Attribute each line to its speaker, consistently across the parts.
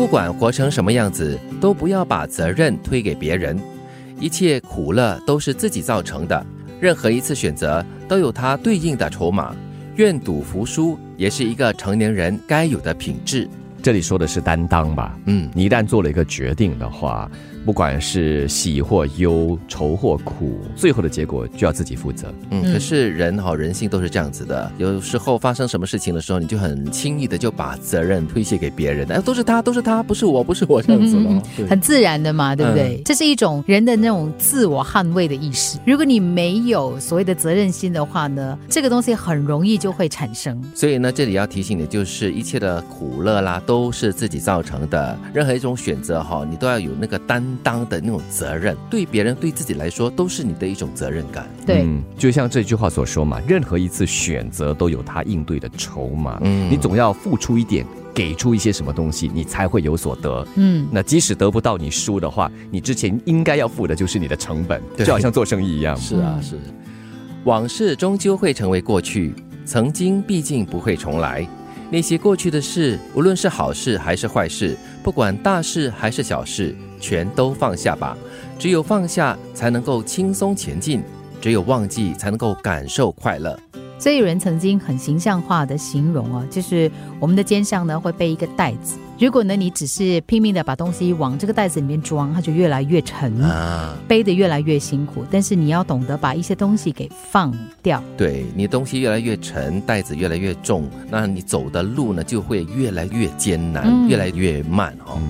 Speaker 1: 不管活成什么样子，都不要把责任推给别人。一切苦乐都是自己造成的，任何一次选择都有它对应的筹码。愿赌服输也是一个成年人该有的品质。
Speaker 2: 这里说的是担当吧？
Speaker 1: 嗯，
Speaker 2: 你一旦做了一个决定的话。不管是喜或忧，愁或苦，最后的结果就要自己负责。
Speaker 1: 嗯，可是人哈，人性都是这样子的。有时候发生什么事情的时候，你就很轻易的就把责任推卸给别人，哎，都是他，都是他，不是我，不是我这样子咯。
Speaker 3: 很自然的嘛，对不对？这是一种人的那种自我捍卫的意识。如果你没有所谓的责任心的话呢，这个东西很容易就会产生。
Speaker 1: 所以呢，这里要提醒你，就是一切的苦乐啦，都是自己造成的。任何一种选择哈，你都要有那个担。当的那种责任，对别人对自己来说都是你的一种责任感。
Speaker 3: 对，
Speaker 2: 就像这句话所说嘛，任何一次选择都有他应对的筹码。嗯，你总要付出一点，给出一些什么东西，你才会有所得。嗯，那即使得不到你输的话，你之前应该要付的就是你的成本，就好像做生意一样。
Speaker 1: 是啊，是。往事终究会成为过去，曾经毕竟不会重来。那些过去的事，无论是好事还是坏事，不管大事还是小事，全都放下吧。只有放下，才能够轻松前进；只有忘记，才能够感受快乐。
Speaker 3: 所以有人曾经很形象化的形容啊，就是我们的肩上呢会背一个袋子。如果呢，你只是拼命的把东西往这个袋子里面装，它就越来越沉，背的越来越辛苦。但是你要懂得把一些东西给放掉。
Speaker 1: 对你东西越来越沉，袋子越来越重，那你走的路呢就会越来越艰难，越来越慢哦。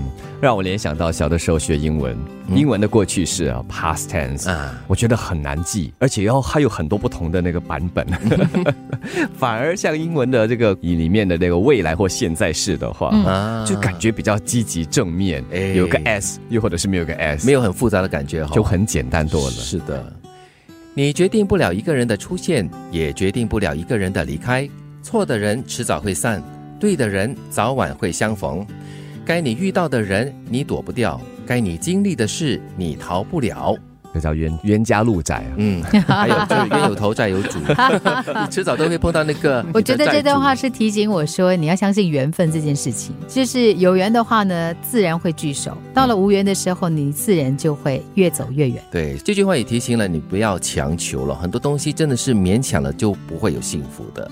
Speaker 2: 让我联想到小的时候学英文，英文的过去式啊，past tense 啊，我觉得很难记，而且要还有很多不同的那个版本。反而像英文的这个里面的那个未来或现在式的话，就感觉比较积极正面，有个 s，又或者是没有个 s，
Speaker 1: 没有很复杂的感觉，
Speaker 2: 就很简单多了。
Speaker 1: 是的，你决定不了一个人的出现，也决定不了一个人的离开。错的人迟早会散，对的人早晚会相逢。该你遇到的人，你躲不掉；该你经历的事，你逃不了。
Speaker 2: 这叫冤冤家路窄啊！
Speaker 1: 嗯，还有就是冤有头债有主，你迟早都会碰到那个。
Speaker 3: 我觉得这段话是提醒我说，你要相信缘分这件事情。就是有缘的话呢，自然会聚首；到了无缘的时候，你自然就会越走越远。
Speaker 1: 对，这句话也提醒了你不要强求了，很多东西真的是勉强了就不会有幸福的。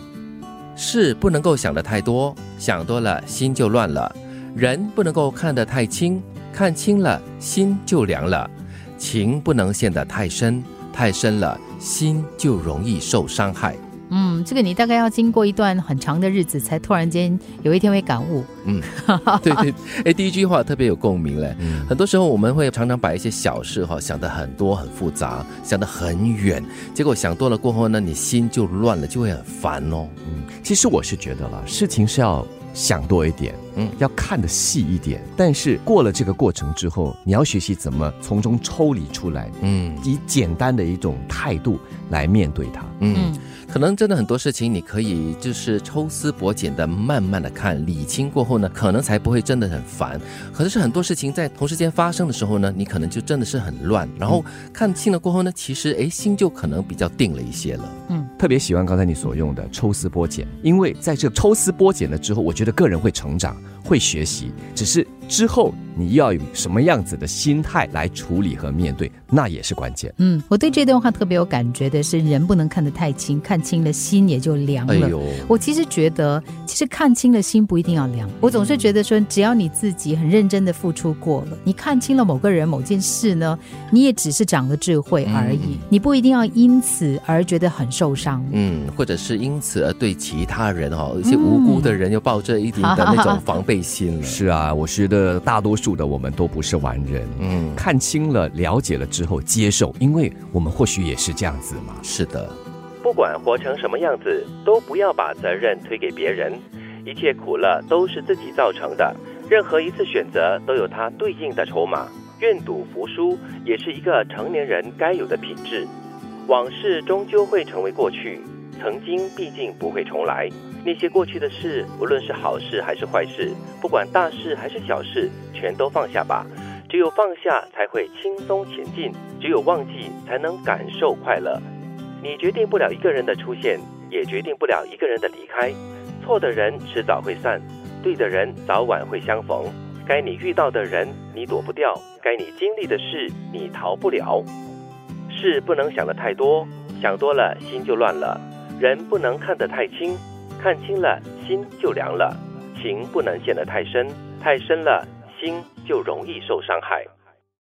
Speaker 1: 事不能够想的太多，想多了心就乱了；人不能够看得太清，看清了心就凉了。情不能陷得太深，太深了，心就容易受伤害。
Speaker 3: 嗯，这个你大概要经过一段很长的日子，才突然间有一天会感悟。
Speaker 1: 嗯，对对，哎，第一句话特别有共鸣嘞。很多时候我们会常常把一些小事哈想得很多很复杂，想得很远，结果想多了过后呢，你心就乱了，就会很烦哦。
Speaker 2: 嗯，其实我是觉得了，事情是要。想多一点，嗯，要看的细一点。但是过了这个过程之后，你要学习怎么从中抽离出来，嗯，以简单的一种态度来面对它，
Speaker 1: 嗯。可能真的很多事情，你可以就是抽丝剥茧的慢慢的看，理清过后呢，可能才不会真的很烦。可是很多事情在同时间发生的时候呢，你可能就真的是很乱。然后看清了过后呢，其实哎心就可能比较定了一些了。
Speaker 2: 嗯，特别喜欢刚才你所用的抽丝剥茧，因为在这抽丝剥茧了之后，我觉得个人会成长，会学习，只是。之后你要有什么样子的心态来处理和面对，那也是关键。
Speaker 3: 嗯，我对这段话特别有感觉的是，人不能看得太清，看清了心也就凉了。我其实觉得，其实看清了心不一定要凉。我总是觉得说，只要你自己很认真的付出过了，你看清了某个人、某件事呢，你也只是长了智慧而已。你不一定要因此而觉得很受伤。
Speaker 1: 嗯，或者是因此而对其他人哈，一些无辜的人又抱着一定的那种防备心了。
Speaker 2: 是啊，我觉得。呃，大多数的我们都不是完人，嗯，看清了、了解了之后接受，因为我们或许也是这样子嘛。
Speaker 1: 是的，不管活成什么样子，都不要把责任推给别人。一切苦乐都是自己造成的，任何一次选择都有它对应的筹码。愿赌服输也是一个成年人该有的品质。往事终究会成为过去，曾经毕竟不会重来。那些过去的事，无论是好事还是坏事，不管大事还是小事，全都放下吧。只有放下，才会轻松前进；只有忘记，才能感受快乐。你决定不了一个人的出现，也决定不了一个人的离开。错的人迟早会散，对的人早晚会相逢。该你遇到的人你躲不掉，该你经历的事你逃不了。事不能想得太多，想多了心就乱了；人不能看得太清，看清了心就凉了。情不能陷得太深，太深了心就容易受伤害。